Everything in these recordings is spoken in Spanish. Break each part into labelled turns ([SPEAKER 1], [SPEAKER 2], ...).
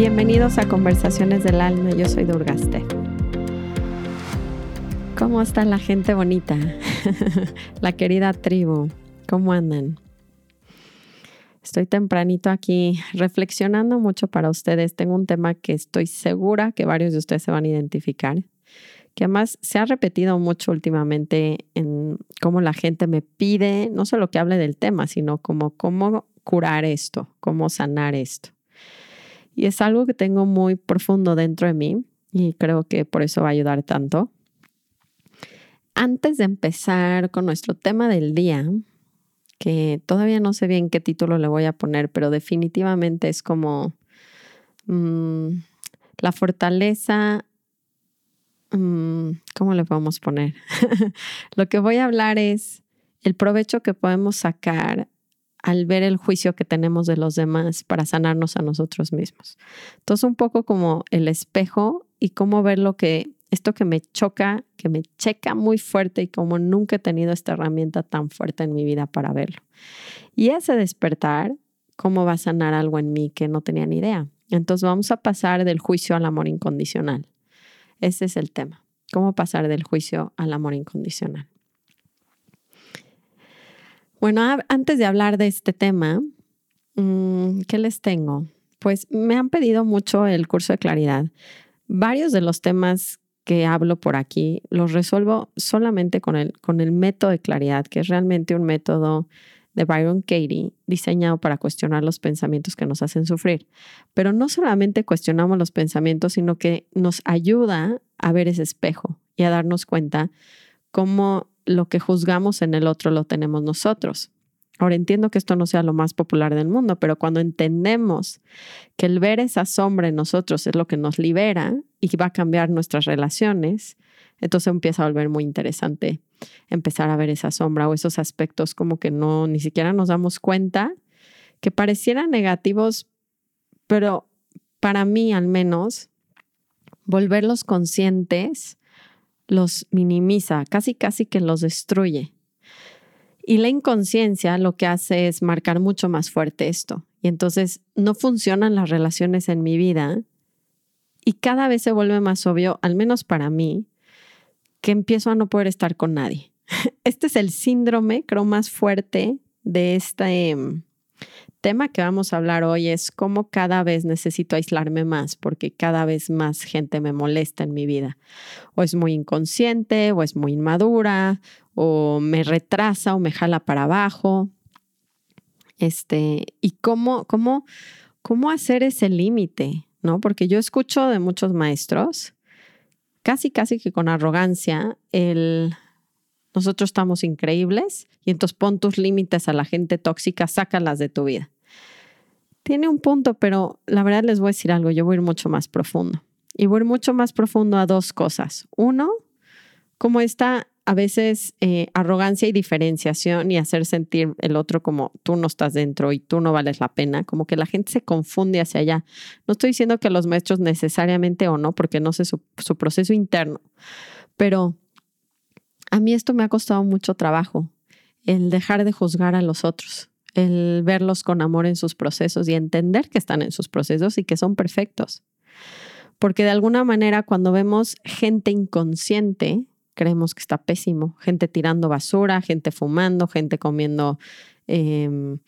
[SPEAKER 1] Bienvenidos a Conversaciones del Alma, yo soy Durgaste. ¿Cómo está la gente bonita? la querida tribu, ¿cómo andan? Estoy tempranito aquí reflexionando mucho para ustedes. Tengo un tema que estoy segura que varios de ustedes se van a identificar, que además se ha repetido mucho últimamente en cómo la gente me pide, no solo que hable del tema, sino como cómo curar esto, cómo sanar esto. Y es algo que tengo muy profundo dentro de mí y creo que por eso va a ayudar tanto. Antes de empezar con nuestro tema del día, que todavía no sé bien qué título le voy a poner, pero definitivamente es como mm, la fortaleza, mm, ¿cómo le podemos poner? Lo que voy a hablar es el provecho que podemos sacar al ver el juicio que tenemos de los demás para sanarnos a nosotros mismos. Entonces, un poco como el espejo y cómo ver lo que, esto que me choca, que me checa muy fuerte y como nunca he tenido esta herramienta tan fuerte en mi vida para verlo. Y ese despertar, cómo va a sanar algo en mí que no tenía ni idea. Entonces, vamos a pasar del juicio al amor incondicional. Ese es el tema. ¿Cómo pasar del juicio al amor incondicional? Bueno, antes de hablar de este tema, mm, ¿qué les tengo? Pues me han pedido mucho el curso de claridad. Varios de los temas que hablo por aquí los resuelvo solamente con el, con el método de claridad, que es realmente un método de Byron Katie, diseñado para cuestionar los pensamientos que nos hacen sufrir. Pero no solamente cuestionamos los pensamientos, sino que nos ayuda a ver ese espejo y a darnos cuenta cómo lo que juzgamos en el otro lo tenemos nosotros. Ahora entiendo que esto no sea lo más popular del mundo, pero cuando entendemos que el ver esa sombra en nosotros es lo que nos libera y va a cambiar nuestras relaciones, entonces empieza a volver muy interesante empezar a ver esa sombra o esos aspectos como que no ni siquiera nos damos cuenta que parecieran negativos, pero para mí al menos volverlos conscientes los minimiza, casi casi que los destruye. Y la inconsciencia lo que hace es marcar mucho más fuerte esto. Y entonces no funcionan las relaciones en mi vida y cada vez se vuelve más obvio, al menos para mí, que empiezo a no poder estar con nadie. Este es el síndrome, creo, más fuerte de este, tema que vamos a hablar hoy es cómo cada vez necesito aislarme más porque cada vez más gente me molesta en mi vida. O es muy inconsciente, o es muy inmadura, o me retrasa o me jala para abajo. Este, y cómo, cómo, cómo hacer ese límite, ¿no? Porque yo escucho de muchos maestros, casi, casi que con arrogancia, el nosotros estamos increíbles y entonces pon tus límites a la gente tóxica, sácalas de tu vida. Tiene un punto, pero la verdad les voy a decir algo, yo voy a ir mucho más profundo. Y voy a ir mucho más profundo a dos cosas. Uno, como esta a veces eh, arrogancia y diferenciación y hacer sentir el otro como tú no estás dentro y tú no vales la pena, como que la gente se confunde hacia allá. No estoy diciendo que los maestros necesariamente o no, porque no sé su, su proceso interno, pero a mí esto me ha costado mucho trabajo, el dejar de juzgar a los otros, el verlos con amor en sus procesos y entender que están en sus procesos y que son perfectos. Porque de alguna manera cuando vemos gente inconsciente, creemos que está pésimo, gente tirando basura, gente fumando, gente comiendo em,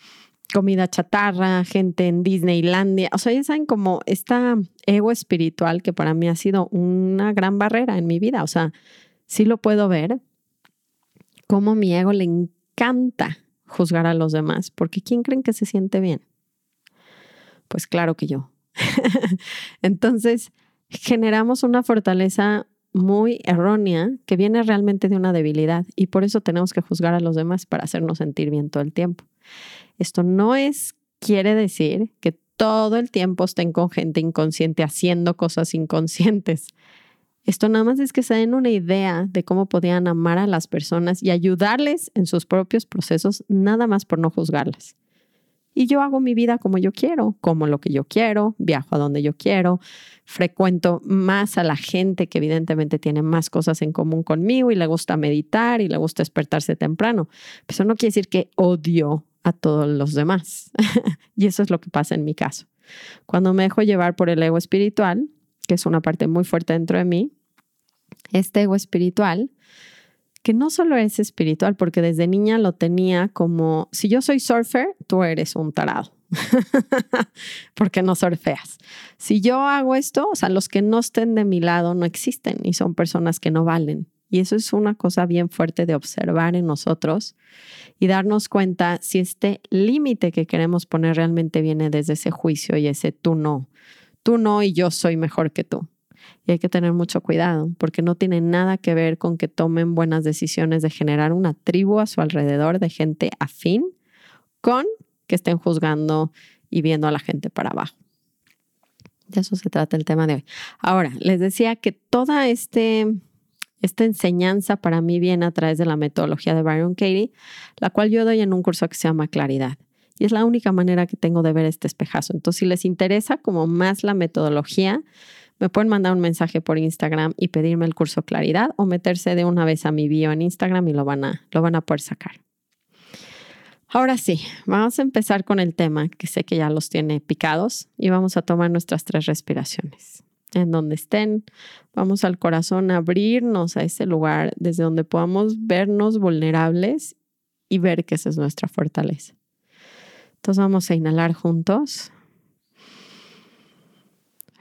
[SPEAKER 1] comida chatarra, gente en Disneylandia. O sea, ya saben como esta ego espiritual que para mí ha sido una gran barrera en mi vida. O sea, sí lo puedo ver, cómo mi ego le encanta juzgar a los demás, porque ¿quién creen que se siente bien? Pues claro que yo. Entonces, generamos una fortaleza muy errónea que viene realmente de una debilidad y por eso tenemos que juzgar a los demás para hacernos sentir bien todo el tiempo. Esto no es, quiere decir que todo el tiempo estén con gente inconsciente haciendo cosas inconscientes. Esto nada más es que se den una idea de cómo podían amar a las personas y ayudarles en sus propios procesos, nada más por no juzgarlas. Y yo hago mi vida como yo quiero, como lo que yo quiero, viajo a donde yo quiero, frecuento más a la gente que evidentemente tiene más cosas en común conmigo y le gusta meditar y le gusta despertarse temprano. Eso no quiere decir que odio a todos los demás. y eso es lo que pasa en mi caso. Cuando me dejo llevar por el ego espiritual, que es una parte muy fuerte dentro de mí, este ego espiritual que no solo es espiritual, porque desde niña lo tenía como, si yo soy surfer, tú eres un tarado, porque no surfeas. Si yo hago esto, o sea, los que no estén de mi lado no existen y son personas que no valen. Y eso es una cosa bien fuerte de observar en nosotros y darnos cuenta si este límite que queremos poner realmente viene desde ese juicio y ese tú no, tú no y yo soy mejor que tú. Y hay que tener mucho cuidado porque no tiene nada que ver con que tomen buenas decisiones de generar una tribu a su alrededor de gente afín con que estén juzgando y viendo a la gente para abajo. De eso se trata el tema de hoy. Ahora, les decía que toda este, esta enseñanza para mí viene a través de la metodología de Byron Katie, la cual yo doy en un curso que se llama Claridad. Y es la única manera que tengo de ver este espejazo. Entonces, si les interesa como más la metodología, me pueden mandar un mensaje por Instagram y pedirme el curso Claridad o meterse de una vez a mi bio en Instagram y lo van a, lo van a poder sacar. Ahora sí, vamos a empezar con el tema que sé que ya los tiene picados y vamos a tomar nuestras tres respiraciones. En donde estén, vamos al corazón a abrirnos a ese lugar desde donde podamos vernos vulnerables y ver que esa es nuestra fortaleza. Entonces vamos a inhalar juntos.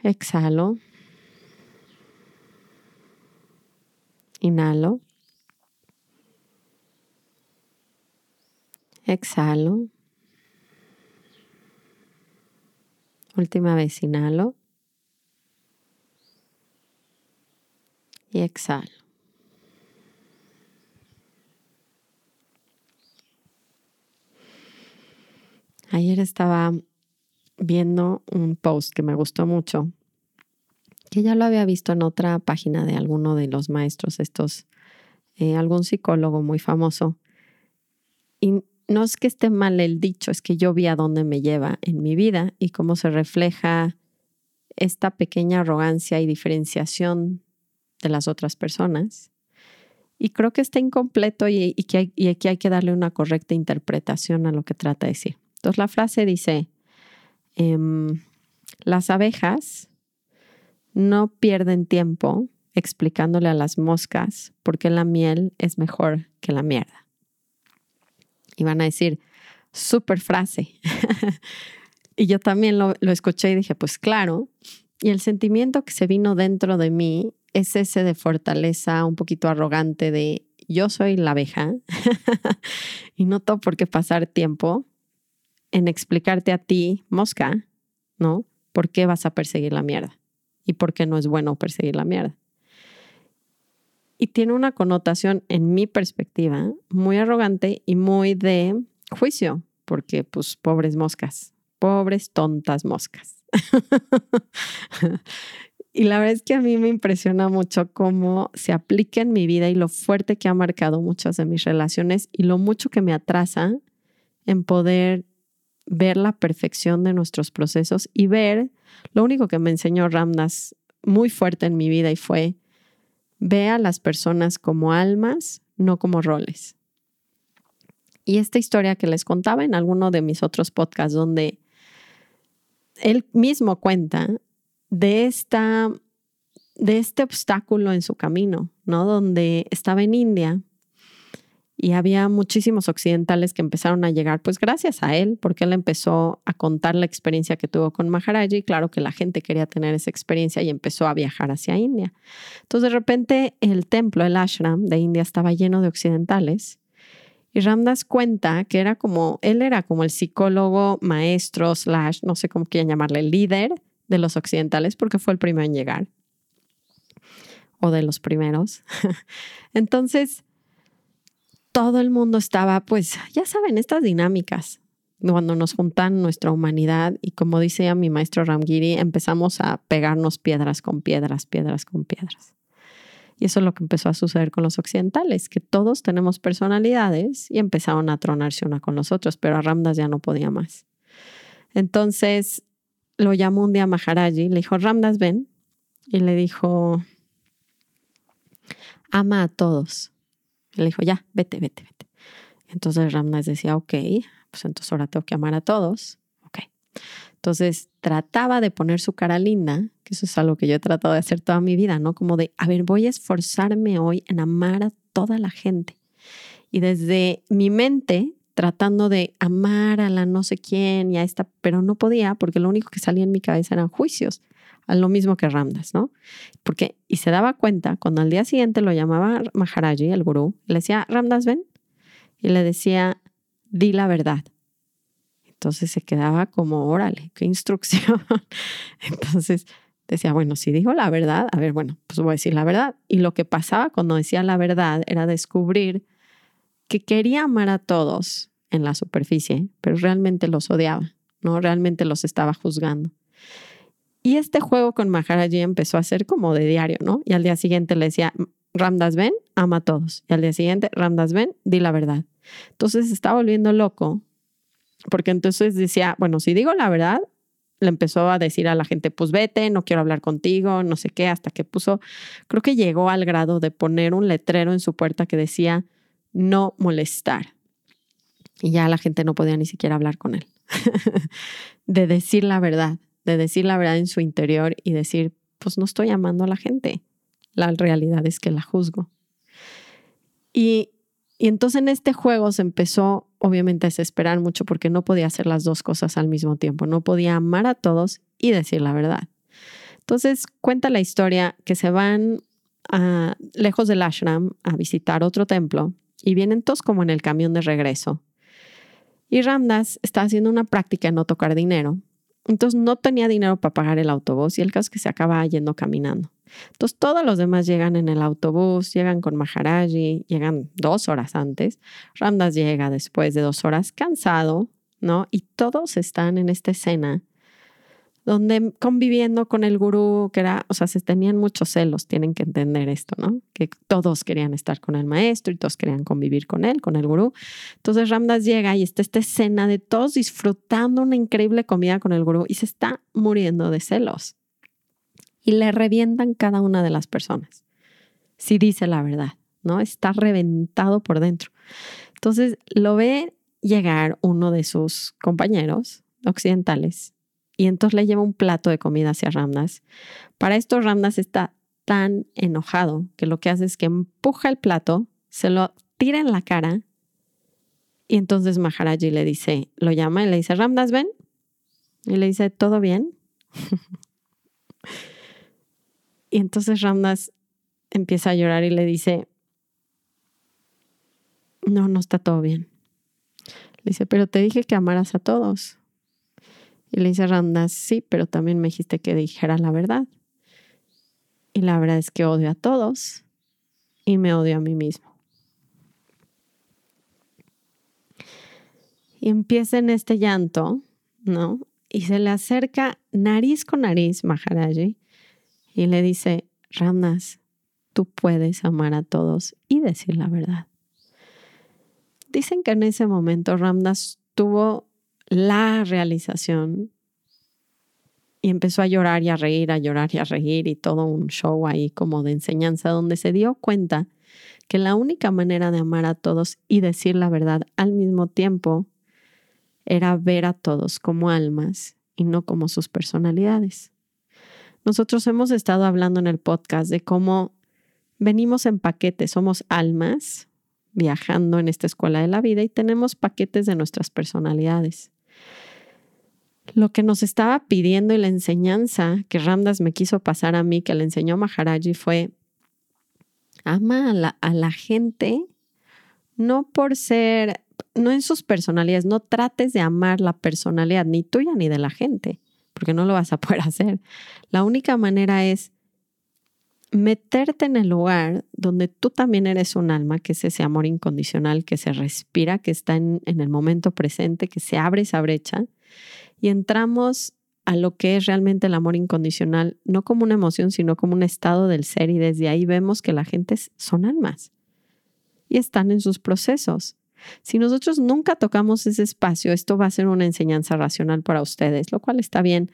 [SPEAKER 1] Exhalo. Inhalo. Exhalo. Última vez, inhalo. Y exhalo. Ayer estaba viendo un post que me gustó mucho, que ya lo había visto en otra página de alguno de los maestros, estos, eh, algún psicólogo muy famoso. Y no es que esté mal el dicho, es que yo vi a dónde me lleva en mi vida y cómo se refleja esta pequeña arrogancia y diferenciación de las otras personas. Y creo que está incompleto y, que y aquí hay que darle una correcta interpretación a lo que trata de decir. Entonces la frase dice, Em, las abejas no pierden tiempo explicándole a las moscas por qué la miel es mejor que la mierda. Y van a decir, súper frase. y yo también lo, lo escuché y dije, pues claro. Y el sentimiento que se vino dentro de mí es ese de fortaleza, un poquito arrogante de yo soy la abeja y no tengo por qué pasar tiempo en explicarte a ti, mosca, ¿no? ¿Por qué vas a perseguir la mierda? ¿Y por qué no es bueno perseguir la mierda? Y tiene una connotación, en mi perspectiva, muy arrogante y muy de juicio, porque pues pobres moscas, pobres tontas moscas. y la verdad es que a mí me impresiona mucho cómo se aplica en mi vida y lo fuerte que ha marcado muchas de mis relaciones y lo mucho que me atrasa en poder ver la perfección de nuestros procesos y ver, lo único que me enseñó Ramdas muy fuerte en mi vida y fue, ve a las personas como almas, no como roles. Y esta historia que les contaba en alguno de mis otros podcasts, donde él mismo cuenta de esta de este obstáculo en su camino, ¿no? Donde estaba en India y había muchísimos occidentales que empezaron a llegar, pues gracias a él, porque él empezó a contar la experiencia que tuvo con Maharaji y claro que la gente quería tener esa experiencia y empezó a viajar hacia India. Entonces de repente el templo, el ashram de India estaba lleno de occidentales y Ramdas cuenta que era como, él era como el psicólogo, maestro, slash, no sé cómo quieran llamarle, líder de los occidentales porque fue el primero en llegar o de los primeros. Entonces, todo el mundo estaba, pues, ya saben, estas dinámicas, cuando nos juntan nuestra humanidad y como dice mi maestro Ramgiri, empezamos a pegarnos piedras con piedras, piedras con piedras. Y eso es lo que empezó a suceder con los occidentales, que todos tenemos personalidades y empezaron a tronarse una con los otros, pero a Ramdas ya no podía más. Entonces lo llamó un día Maharaji, le dijo, Ramdas, ven. Y le dijo, ama a todos. Le dijo, ya, vete, vete, vete. Entonces Ramdas decía, ok, pues entonces ahora tengo que amar a todos. Ok. Entonces trataba de poner su cara linda, que eso es algo que yo he tratado de hacer toda mi vida, ¿no? Como de, a ver, voy a esforzarme hoy en amar a toda la gente. Y desde mi mente, tratando de amar a la no sé quién y a esta, pero no podía porque lo único que salía en mi cabeza eran juicios, lo mismo que Ramdas, ¿no? Porque, y se daba cuenta, cuando al día siguiente lo llamaba Maharaji, el gurú, le decía, Ramdas, ven, y le decía, di la verdad. Entonces se quedaba como, órale, qué instrucción. Entonces decía, bueno, si digo la verdad, a ver, bueno, pues voy a decir la verdad. Y lo que pasaba cuando decía la verdad era descubrir que quería amar a todos en la superficie, pero realmente los odiaba, ¿no? Realmente los estaba juzgando. Y este juego con Maharaji empezó a ser como de diario, ¿no? Y al día siguiente le decía, Ramdas Ben, ama a todos. Y al día siguiente, Ramdas Ben, di la verdad. Entonces se estaba volviendo loco, porque entonces decía, bueno, si digo la verdad, le empezó a decir a la gente, pues vete, no quiero hablar contigo, no sé qué, hasta que puso, creo que llegó al grado de poner un letrero en su puerta que decía, no molestar. Y ya la gente no podía ni siquiera hablar con él. de decir la verdad, de decir la verdad en su interior y decir, pues no estoy amando a la gente. La realidad es que la juzgo. Y, y entonces en este juego se empezó obviamente a desesperar mucho porque no podía hacer las dos cosas al mismo tiempo. No podía amar a todos y decir la verdad. Entonces cuenta la historia que se van a, lejos del ashram a visitar otro templo y vienen todos como en el camión de regreso. Y Ramdas está haciendo una práctica en no tocar dinero. Entonces no tenía dinero para pagar el autobús y el caso es que se acaba yendo caminando. Entonces todos los demás llegan en el autobús, llegan con Maharaji, llegan dos horas antes. Ramdas llega después de dos horas cansado, ¿no? Y todos están en esta escena donde conviviendo con el gurú, que era, o sea, se tenían muchos celos, tienen que entender esto, ¿no? Que todos querían estar con el maestro y todos querían convivir con él, con el gurú. Entonces Ramdas llega y está esta escena de todos disfrutando una increíble comida con el gurú y se está muriendo de celos. Y le revientan cada una de las personas. Si dice la verdad, ¿no? Está reventado por dentro. Entonces lo ve llegar uno de sus compañeros occidentales y entonces le lleva un plato de comida hacia Ramdas. Para esto Ramdas está tan enojado que lo que hace es que empuja el plato, se lo tira en la cara y entonces Maharaji le dice, lo llama y le dice, Ramdas, ven. Y le dice, ¿todo bien? y entonces Ramdas empieza a llorar y le dice, no, no está todo bien. Le dice, pero te dije que amaras a todos. Y le dice a sí, pero también me dijiste que dijera la verdad. Y la verdad es que odio a todos y me odio a mí mismo. Y empieza en este llanto, ¿no? Y se le acerca nariz con nariz Maharaji y le dice, Ramdas, tú puedes amar a todos y decir la verdad. Dicen que en ese momento Ramdas tuvo la realización y empezó a llorar y a reír, a llorar y a reír y todo un show ahí como de enseñanza donde se dio cuenta que la única manera de amar a todos y decir la verdad al mismo tiempo era ver a todos como almas y no como sus personalidades. Nosotros hemos estado hablando en el podcast de cómo venimos en paquetes, somos almas viajando en esta escuela de la vida y tenemos paquetes de nuestras personalidades. Lo que nos estaba pidiendo y la enseñanza que Ramdas me quiso pasar a mí, que le enseñó Maharaji, fue ama a la, a la gente no por ser, no en sus personalidades, no trates de amar la personalidad ni tuya ni de la gente, porque no lo vas a poder hacer. La única manera es meterte en el lugar donde tú también eres un alma, que es ese amor incondicional que se respira, que está en, en el momento presente, que se abre esa brecha y entramos a lo que es realmente el amor incondicional, no como una emoción, sino como un estado del ser y desde ahí vemos que la gente son almas y están en sus procesos. Si nosotros nunca tocamos ese espacio, esto va a ser una enseñanza racional para ustedes, lo cual está bien.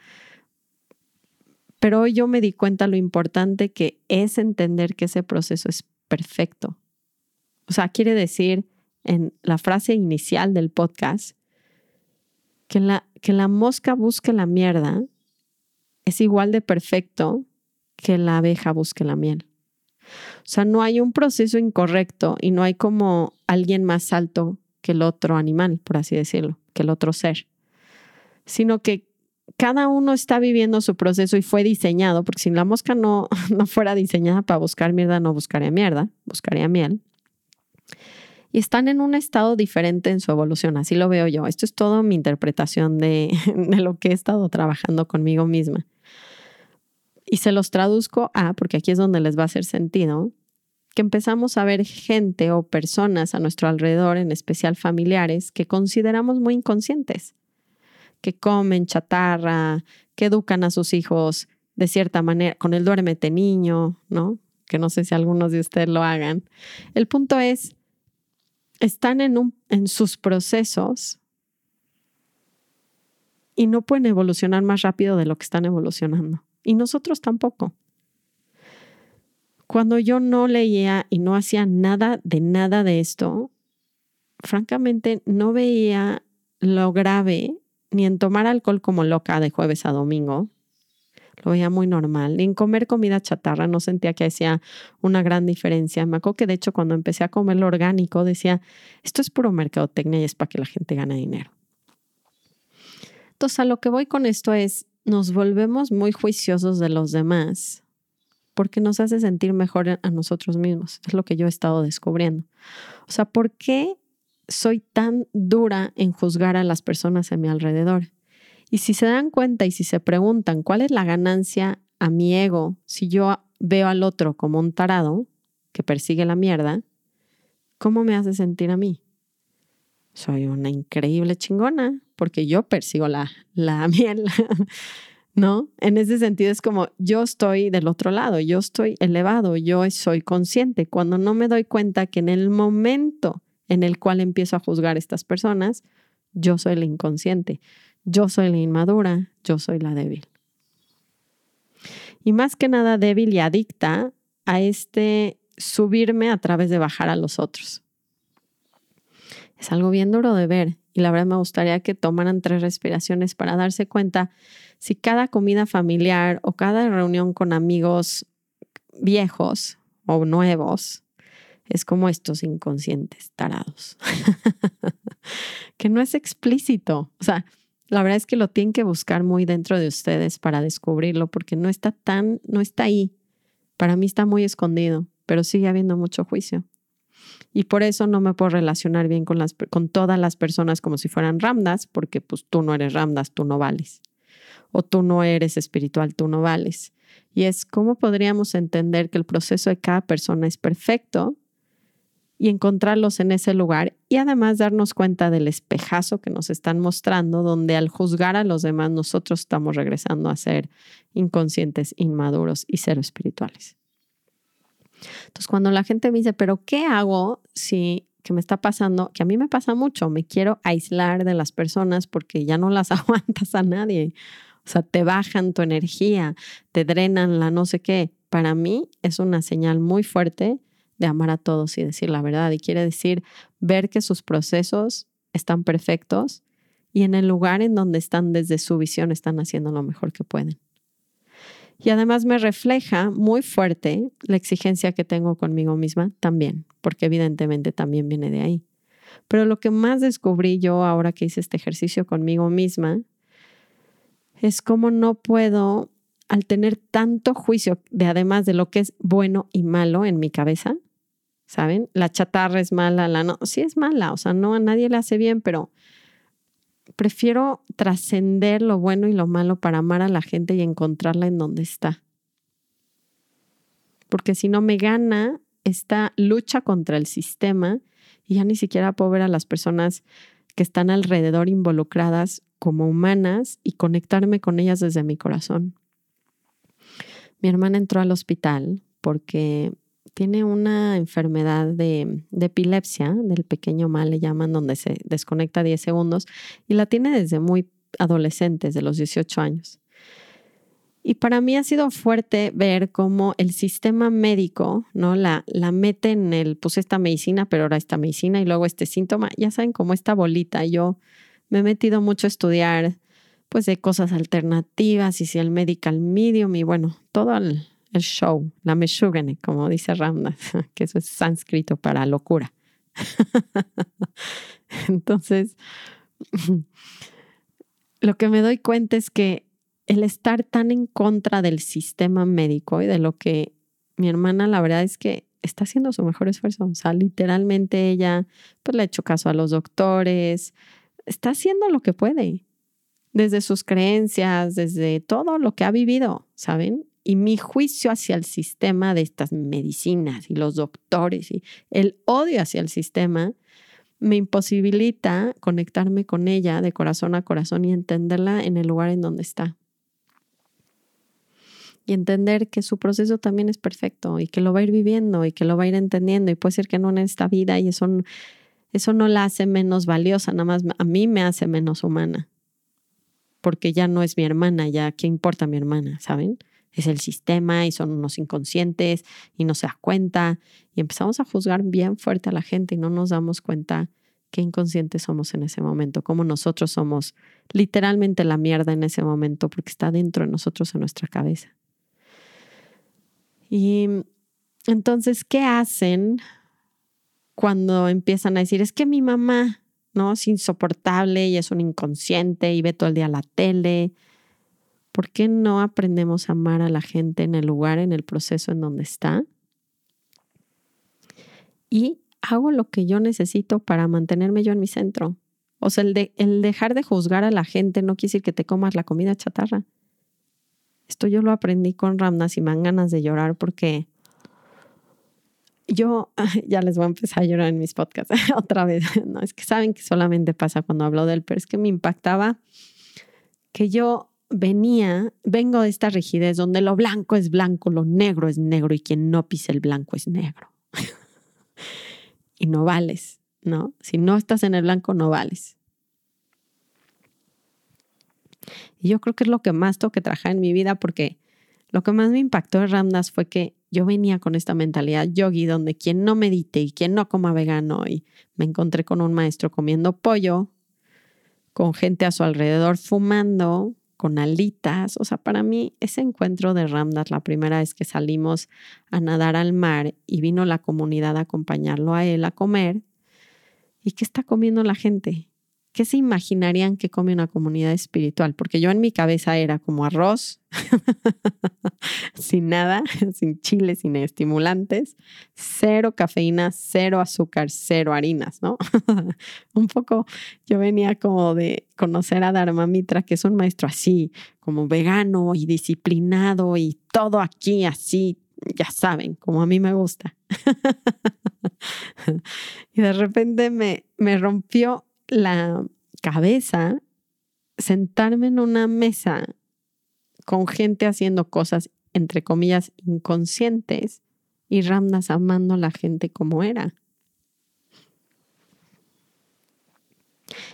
[SPEAKER 1] Pero hoy yo me di cuenta lo importante que es entender que ese proceso es perfecto. O sea, quiere decir en la frase inicial del podcast que la, que la mosca busque la mierda es igual de perfecto que la abeja busque la miel. O sea, no hay un proceso incorrecto y no hay como alguien más alto que el otro animal, por así decirlo, que el otro ser, sino que cada uno está viviendo su proceso y fue diseñado, porque si la mosca no, no fuera diseñada para buscar mierda, no buscaría mierda, buscaría miel. Y están en un estado diferente en su evolución, así lo veo yo. Esto es todo mi interpretación de, de lo que he estado trabajando conmigo misma y se los traduzco a, porque aquí es donde les va a hacer sentido, que empezamos a ver gente o personas a nuestro alrededor, en especial familiares, que consideramos muy inconscientes, que comen chatarra, que educan a sus hijos de cierta manera, con el duérmete niño, ¿no? Que no sé si algunos de ustedes lo hagan. El punto es, están en, en sus procesos y no pueden evolucionar más rápido de lo que están evolucionando y nosotros tampoco. Cuando yo no leía y no hacía nada de nada de esto, francamente no veía lo grave ni en tomar alcohol como loca de jueves a domingo. Lo veía muy normal. Ni en comer comida chatarra no sentía que hacía una gran diferencia. Me acuerdo que de hecho cuando empecé a comer lo orgánico decía, esto es puro mercadotecnia y es para que la gente gane dinero. Entonces a lo que voy con esto es, nos volvemos muy juiciosos de los demás porque nos hace sentir mejor a nosotros mismos. Es lo que yo he estado descubriendo. O sea, ¿por qué soy tan dura en juzgar a las personas a mi alrededor? Y si se dan cuenta y si se preguntan cuál es la ganancia a mi ego si yo veo al otro como un tarado que persigue la mierda, ¿cómo me hace sentir a mí? Soy una increíble chingona porque yo persigo la, la miel, ¿no? En ese sentido es como yo estoy del otro lado, yo estoy elevado, yo soy consciente. Cuando no me doy cuenta que en el momento en el cual empiezo a juzgar a estas personas, yo soy la inconsciente, yo soy la inmadura, yo soy la débil. Y más que nada débil y adicta a este subirme a través de bajar a los otros. Es algo bien duro de ver y la verdad me gustaría que tomaran tres respiraciones para darse cuenta si cada comida familiar o cada reunión con amigos viejos o nuevos es como estos inconscientes tarados, que no es explícito. O sea, la verdad es que lo tienen que buscar muy dentro de ustedes para descubrirlo, porque no está tan, no está ahí. Para mí está muy escondido, pero sigue habiendo mucho juicio. Y por eso no me puedo relacionar bien con, las, con todas las personas como si fueran ramdas, porque pues tú no eres ramdas, tú no vales. O tú no eres espiritual, tú no vales. Y es cómo podríamos entender que el proceso de cada persona es perfecto y encontrarlos en ese lugar y además darnos cuenta del espejazo que nos están mostrando, donde al juzgar a los demás nosotros estamos regresando a ser inconscientes, inmaduros y cero espirituales. Entonces, cuando la gente me dice, pero ¿qué hago si que me está pasando? Que a mí me pasa mucho, me quiero aislar de las personas porque ya no las aguantas a nadie. O sea, te bajan tu energía, te drenan la no sé qué. Para mí es una señal muy fuerte de amar a todos y decir la verdad. Y quiere decir ver que sus procesos están perfectos y en el lugar en donde están desde su visión están haciendo lo mejor que pueden. Y además me refleja muy fuerte la exigencia que tengo conmigo misma también, porque evidentemente también viene de ahí. Pero lo que más descubrí yo ahora que hice este ejercicio conmigo misma es cómo no puedo, al tener tanto juicio de además de lo que es bueno y malo en mi cabeza, ¿saben? La chatarra es mala, la no, sí es mala, o sea, no a nadie le hace bien, pero prefiero trascender lo bueno y lo malo para amar a la gente y encontrarla en donde está. Porque si no me gana esta lucha contra el sistema y ya ni siquiera puedo ver a las personas que están alrededor involucradas como humanas y conectarme con ellas desde mi corazón. Mi hermana entró al hospital porque tiene una enfermedad de, epilepsia, del pequeño mal le llaman, donde se desconecta 10 segundos, y la tiene desde muy adolescente, desde los 18 años. Y para mí ha sido fuerte ver cómo el sistema médico, ¿no? La, la mete en el, pues esta medicina, pero ahora esta medicina y luego este síntoma, ya saben, como esta bolita. Yo me he metido mucho a estudiar, pues, de cosas alternativas y si el medical medium y bueno, todo el, show, la meshugane, como dice Ramna, que eso es sánscrito para locura. Entonces, lo que me doy cuenta es que el estar tan en contra del sistema médico y de lo que mi hermana, la verdad es que está haciendo su mejor esfuerzo. O sea, literalmente ella, pues le ha hecho caso a los doctores, está haciendo lo que puede, desde sus creencias, desde todo lo que ha vivido, ¿saben? Y mi juicio hacia el sistema de estas medicinas y los doctores y el odio hacia el sistema me imposibilita conectarme con ella de corazón a corazón y entenderla en el lugar en donde está y entender que su proceso también es perfecto y que lo va a ir viviendo y que lo va a ir entendiendo y puede ser que no en esta vida y eso, eso no la hace menos valiosa, nada más a mí me hace menos humana, porque ya no es mi hermana, ya qué importa mi hermana, ¿saben? Es el sistema y son unos inconscientes y no se da cuenta y empezamos a juzgar bien fuerte a la gente y no nos damos cuenta qué inconscientes somos en ese momento, cómo nosotros somos literalmente la mierda en ese momento porque está dentro de nosotros en nuestra cabeza. Y entonces, ¿qué hacen cuando empiezan a decir, es que mi mamá, ¿no? Es insoportable y es un inconsciente y ve todo el día la tele. ¿Por qué no aprendemos a amar a la gente en el lugar, en el proceso en donde está? Y hago lo que yo necesito para mantenerme yo en mi centro. O sea, el, de, el dejar de juzgar a la gente no quiere decir que te comas la comida chatarra. Esto yo lo aprendí con Ramnas y me dan ganas de llorar porque yo ya les voy a empezar a llorar en mis podcasts otra vez. No, es que saben que solamente pasa cuando hablo de él, pero es que me impactaba que yo venía, vengo de esta rigidez donde lo blanco es blanco, lo negro es negro y quien no pisa el blanco es negro. y no vales, ¿no? Si no estás en el blanco, no vales. Y yo creo que es lo que más tengo que trabajar en mi vida porque lo que más me impactó en Ramdas fue que yo venía con esta mentalidad yogi donde quien no medite y quien no coma vegano y me encontré con un maestro comiendo pollo, con gente a su alrededor fumando, con alitas. O sea, para mí ese encuentro de Ramdas, la primera vez que salimos a nadar al mar y vino la comunidad a acompañarlo a él a comer, ¿y qué está comiendo la gente? ¿Qué se imaginarían que come una comunidad espiritual? Porque yo en mi cabeza era como arroz, sin nada, sin chile, sin estimulantes, cero cafeína, cero azúcar, cero harinas, ¿no? un poco yo venía como de conocer a Dharma Mitra, que es un maestro así, como vegano y disciplinado y todo aquí así, ya saben, como a mí me gusta. y de repente me, me rompió la cabeza sentarme en una mesa con gente haciendo cosas, entre comillas, inconscientes y Ramdas amando a la gente como era.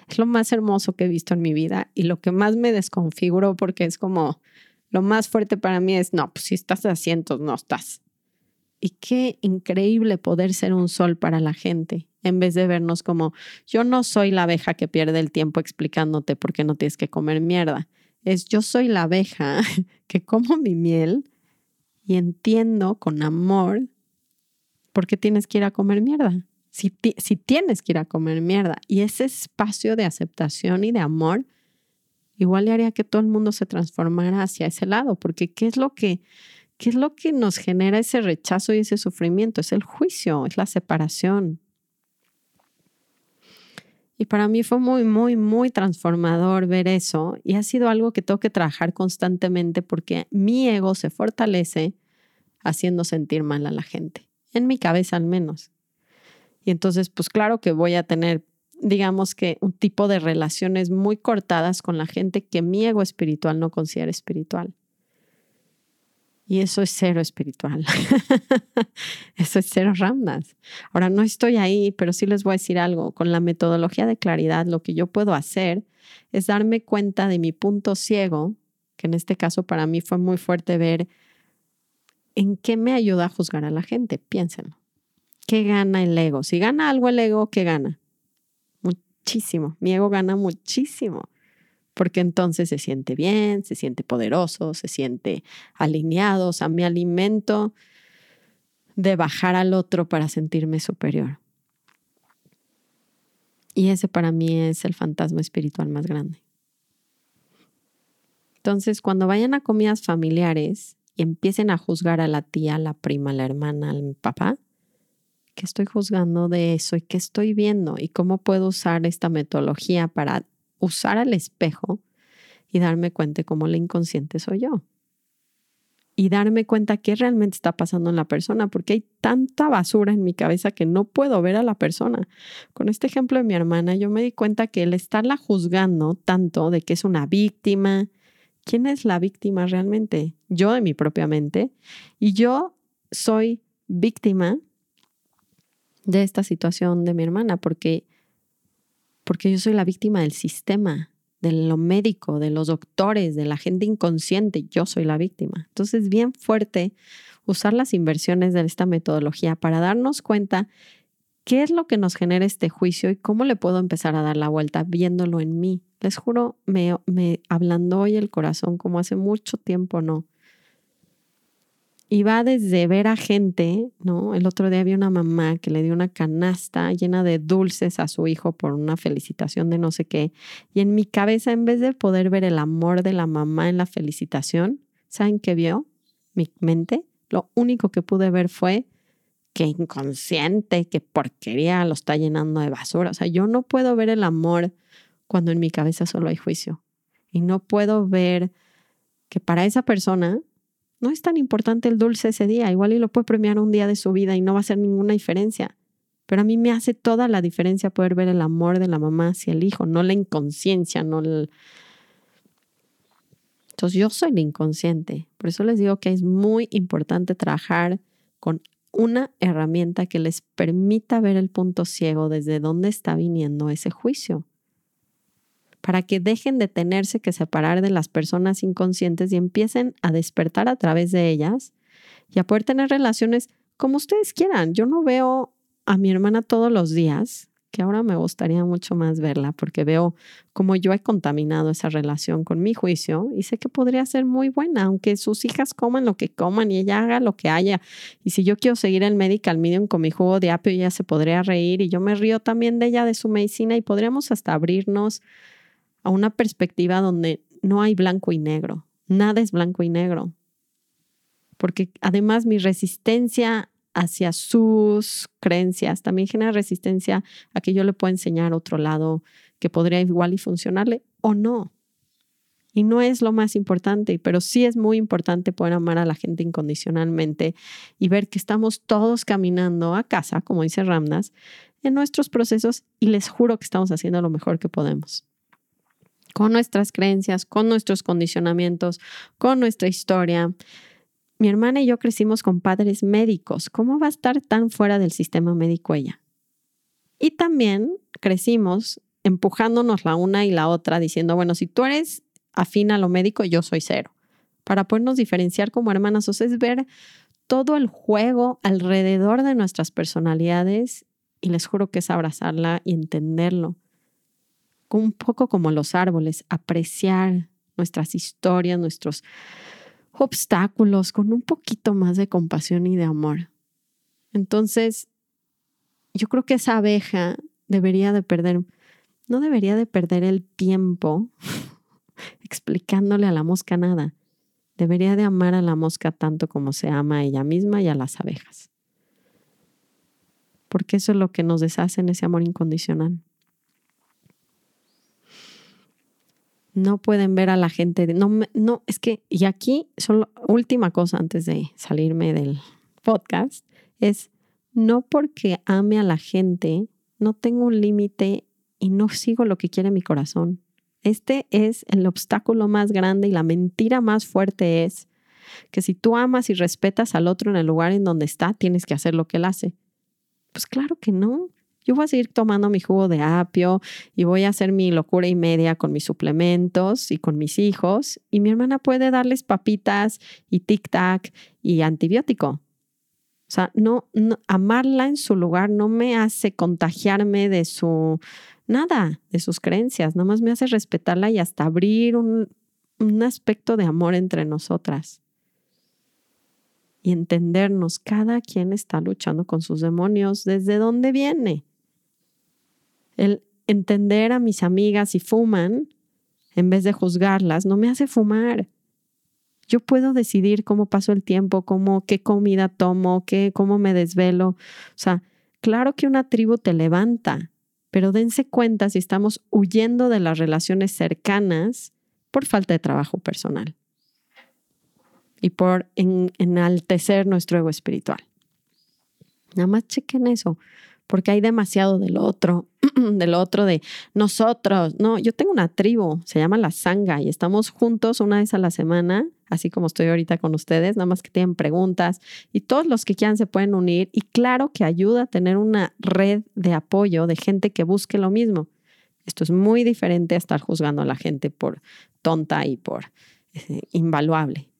[SPEAKER 1] Es lo más hermoso que he visto en mi vida y lo que más me desconfiguró porque es como lo más fuerte para mí es, no, pues si estás a asientos, no estás. Y qué increíble poder ser un sol para la gente en vez de vernos como yo no soy la abeja que pierde el tiempo explicándote por qué no tienes que comer mierda. Es yo soy la abeja que como mi miel y entiendo con amor por qué tienes que ir a comer mierda. Si, si tienes que ir a comer mierda y ese espacio de aceptación y de amor, igual le haría que todo el mundo se transformara hacia ese lado, porque ¿qué es lo que, qué es lo que nos genera ese rechazo y ese sufrimiento? Es el juicio, es la separación, y para mí fue muy, muy, muy transformador ver eso y ha sido algo que tengo que trabajar constantemente porque mi ego se fortalece haciendo sentir mal a la gente, en mi cabeza al menos. Y entonces, pues claro que voy a tener, digamos que un tipo de relaciones muy cortadas con la gente que mi ego espiritual no considera espiritual. Y eso es cero espiritual. eso es cero ramdas. Ahora no estoy ahí, pero sí les voy a decir algo. Con la metodología de claridad, lo que yo puedo hacer es darme cuenta de mi punto ciego, que en este caso para mí fue muy fuerte ver en qué me ayuda a juzgar a la gente. Piénsenlo. ¿Qué gana el ego? Si gana algo el ego, ¿qué gana? Muchísimo. Mi ego gana muchísimo porque entonces se siente bien, se siente poderoso, se siente alineado, o sea, me alimento de bajar al otro para sentirme superior. Y ese para mí es el fantasma espiritual más grande. Entonces, cuando vayan a comidas familiares y empiecen a juzgar a la tía, la prima, la hermana, al papá, ¿qué estoy juzgando de eso y qué estoy viendo? ¿Y cómo puedo usar esta metodología para usar al espejo y darme cuenta cómo la inconsciente soy yo. Y darme cuenta qué realmente está pasando en la persona, porque hay tanta basura en mi cabeza que no puedo ver a la persona. Con este ejemplo de mi hermana, yo me di cuenta que el estarla juzgando tanto de que es una víctima, ¿quién es la víctima realmente? Yo de mi propia mente. Y yo soy víctima de esta situación de mi hermana, porque porque yo soy la víctima del sistema, de lo médico, de los doctores, de la gente inconsciente, yo soy la víctima. Entonces, bien fuerte usar las inversiones de esta metodología para darnos cuenta qué es lo que nos genera este juicio y cómo le puedo empezar a dar la vuelta viéndolo en mí. Les juro, me, me hablando hoy el corazón como hace mucho tiempo no. Y va desde ver a gente, ¿no? El otro día había una mamá que le dio una canasta llena de dulces a su hijo por una felicitación de no sé qué. Y en mi cabeza, en vez de poder ver el amor de la mamá en la felicitación, ¿saben qué vio? Mi mente. Lo único que pude ver fue que inconsciente, que porquería lo está llenando de basura. O sea, yo no puedo ver el amor cuando en mi cabeza solo hay juicio. Y no puedo ver que para esa persona no es tan importante el dulce ese día, igual y lo puede premiar un día de su vida y no va a hacer ninguna diferencia. Pero a mí me hace toda la diferencia poder ver el amor de la mamá hacia el hijo, no la inconsciencia, no el... Entonces yo soy la inconsciente. Por eso les digo que es muy importante trabajar con una herramienta que les permita ver el punto ciego desde dónde está viniendo ese juicio para que dejen de tenerse que separar de las personas inconscientes y empiecen a despertar a través de ellas y a poder tener relaciones como ustedes quieran. Yo no veo a mi hermana todos los días, que ahora me gustaría mucho más verla porque veo cómo yo he contaminado esa relación con mi juicio y sé que podría ser muy buena, aunque sus hijas coman lo que coman y ella haga lo que haya. Y si yo quiero seguir el medical medium con mi jugo de apio, ella se podría reír y yo me río también de ella, de su medicina y podríamos hasta abrirnos a una perspectiva donde no hay blanco y negro, nada es blanco y negro. Porque además mi resistencia hacia sus creencias también genera resistencia a que yo le pueda enseñar otro lado que podría igual y funcionarle o no. Y no es lo más importante, pero sí es muy importante poder amar a la gente incondicionalmente y ver que estamos todos caminando a casa, como dice Ramnas, en nuestros procesos y les juro que estamos haciendo lo mejor que podemos con nuestras creencias, con nuestros condicionamientos, con nuestra historia. Mi hermana y yo crecimos con padres médicos. ¿Cómo va a estar tan fuera del sistema médico ella? Y también crecimos empujándonos la una y la otra, diciendo, bueno, si tú eres afín a lo médico, yo soy cero. Para podernos diferenciar como hermanas, o sea, es ver todo el juego alrededor de nuestras personalidades y les juro que es abrazarla y entenderlo un poco como los árboles, apreciar nuestras historias, nuestros obstáculos con un poquito más de compasión y de amor. Entonces, yo creo que esa abeja debería de perder, no debería de perder el tiempo explicándole a la mosca nada. Debería de amar a la mosca tanto como se ama a ella misma y a las abejas. Porque eso es lo que nos deshace en ese amor incondicional. No pueden ver a la gente. no, no, es que, y aquí, solo última cosa antes de salirme del podcast, es no porque ame a la gente, no tengo un límite y no sigo lo que quiere mi corazón. Este es el obstáculo más grande y la mentira más fuerte es que si tú amas y respetas al otro en el lugar en donde está, tienes que hacer lo que él hace. Pues claro que no. Yo voy a seguir tomando mi jugo de apio y voy a hacer mi locura y media con mis suplementos y con mis hijos. Y mi hermana puede darles papitas y tic-tac y antibiótico. O sea, no, amarla en su lugar no me hace contagiarme de su nada, de sus creencias. Nada más me hace respetarla y hasta abrir un, un aspecto de amor entre nosotras y entendernos. Cada quien está luchando con sus demonios. ¿Desde dónde viene? El entender a mis amigas si fuman, en vez de juzgarlas, no me hace fumar. Yo puedo decidir cómo paso el tiempo, cómo, qué comida tomo, qué, cómo me desvelo. O sea, claro que una tribu te levanta, pero dense cuenta si estamos huyendo de las relaciones cercanas por falta de trabajo personal y por enaltecer nuestro ego espiritual. Nada más chequen eso porque hay demasiado del otro, del otro de nosotros. No, yo tengo una tribu, se llama la Sanga y estamos juntos una vez a la semana, así como estoy ahorita con ustedes, nada más que tienen preguntas y todos los que quieran se pueden unir y claro que ayuda a tener una red de apoyo de gente que busque lo mismo. Esto es muy diferente a estar juzgando a la gente por tonta y por eh, invaluable.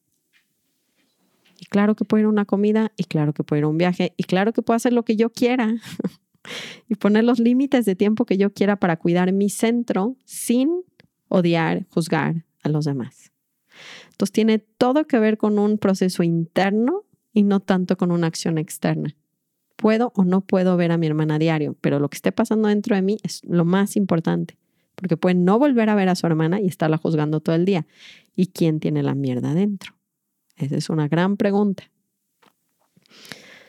[SPEAKER 1] Y claro que puedo ir a una comida, y claro que puedo ir a un viaje, y claro que puedo hacer lo que yo quiera. y poner los límites de tiempo que yo quiera para cuidar mi centro sin odiar, juzgar a los demás. Entonces tiene todo que ver con un proceso interno y no tanto con una acción externa. Puedo o no puedo ver a mi hermana a diario, pero lo que esté pasando dentro de mí es lo más importante, porque puede no volver a ver a su hermana y estarla juzgando todo el día. ¿Y quién tiene la mierda dentro? Esa es una gran pregunta.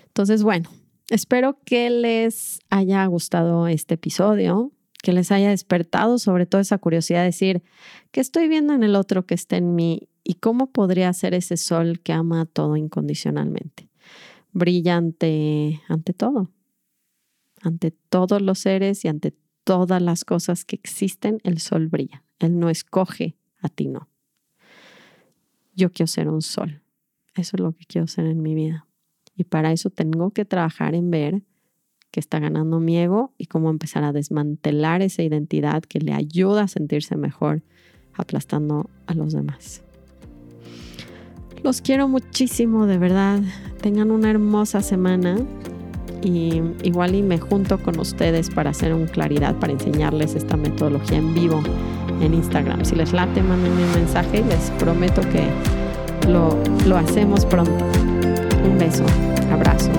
[SPEAKER 1] Entonces, bueno, espero que les haya gustado este episodio, que les haya despertado sobre todo esa curiosidad de decir, ¿qué estoy viendo en el otro que está en mí? ¿Y cómo podría ser ese sol que ama todo incondicionalmente? Brillante ante todo, ante todos los seres y ante todas las cosas que existen, el sol brilla. Él no escoge, a ti no yo quiero ser un sol. Eso es lo que quiero ser en mi vida. Y para eso tengo que trabajar en ver que está ganando mi ego y cómo empezar a desmantelar esa identidad que le ayuda a sentirse mejor aplastando a los demás. Los quiero muchísimo, de verdad. Tengan una hermosa semana y igual y me junto con ustedes para hacer un claridad, para enseñarles esta metodología en vivo en Instagram. Si les late, mándenme un mensaje y les prometo que lo, lo hacemos pronto. Un beso, abrazo.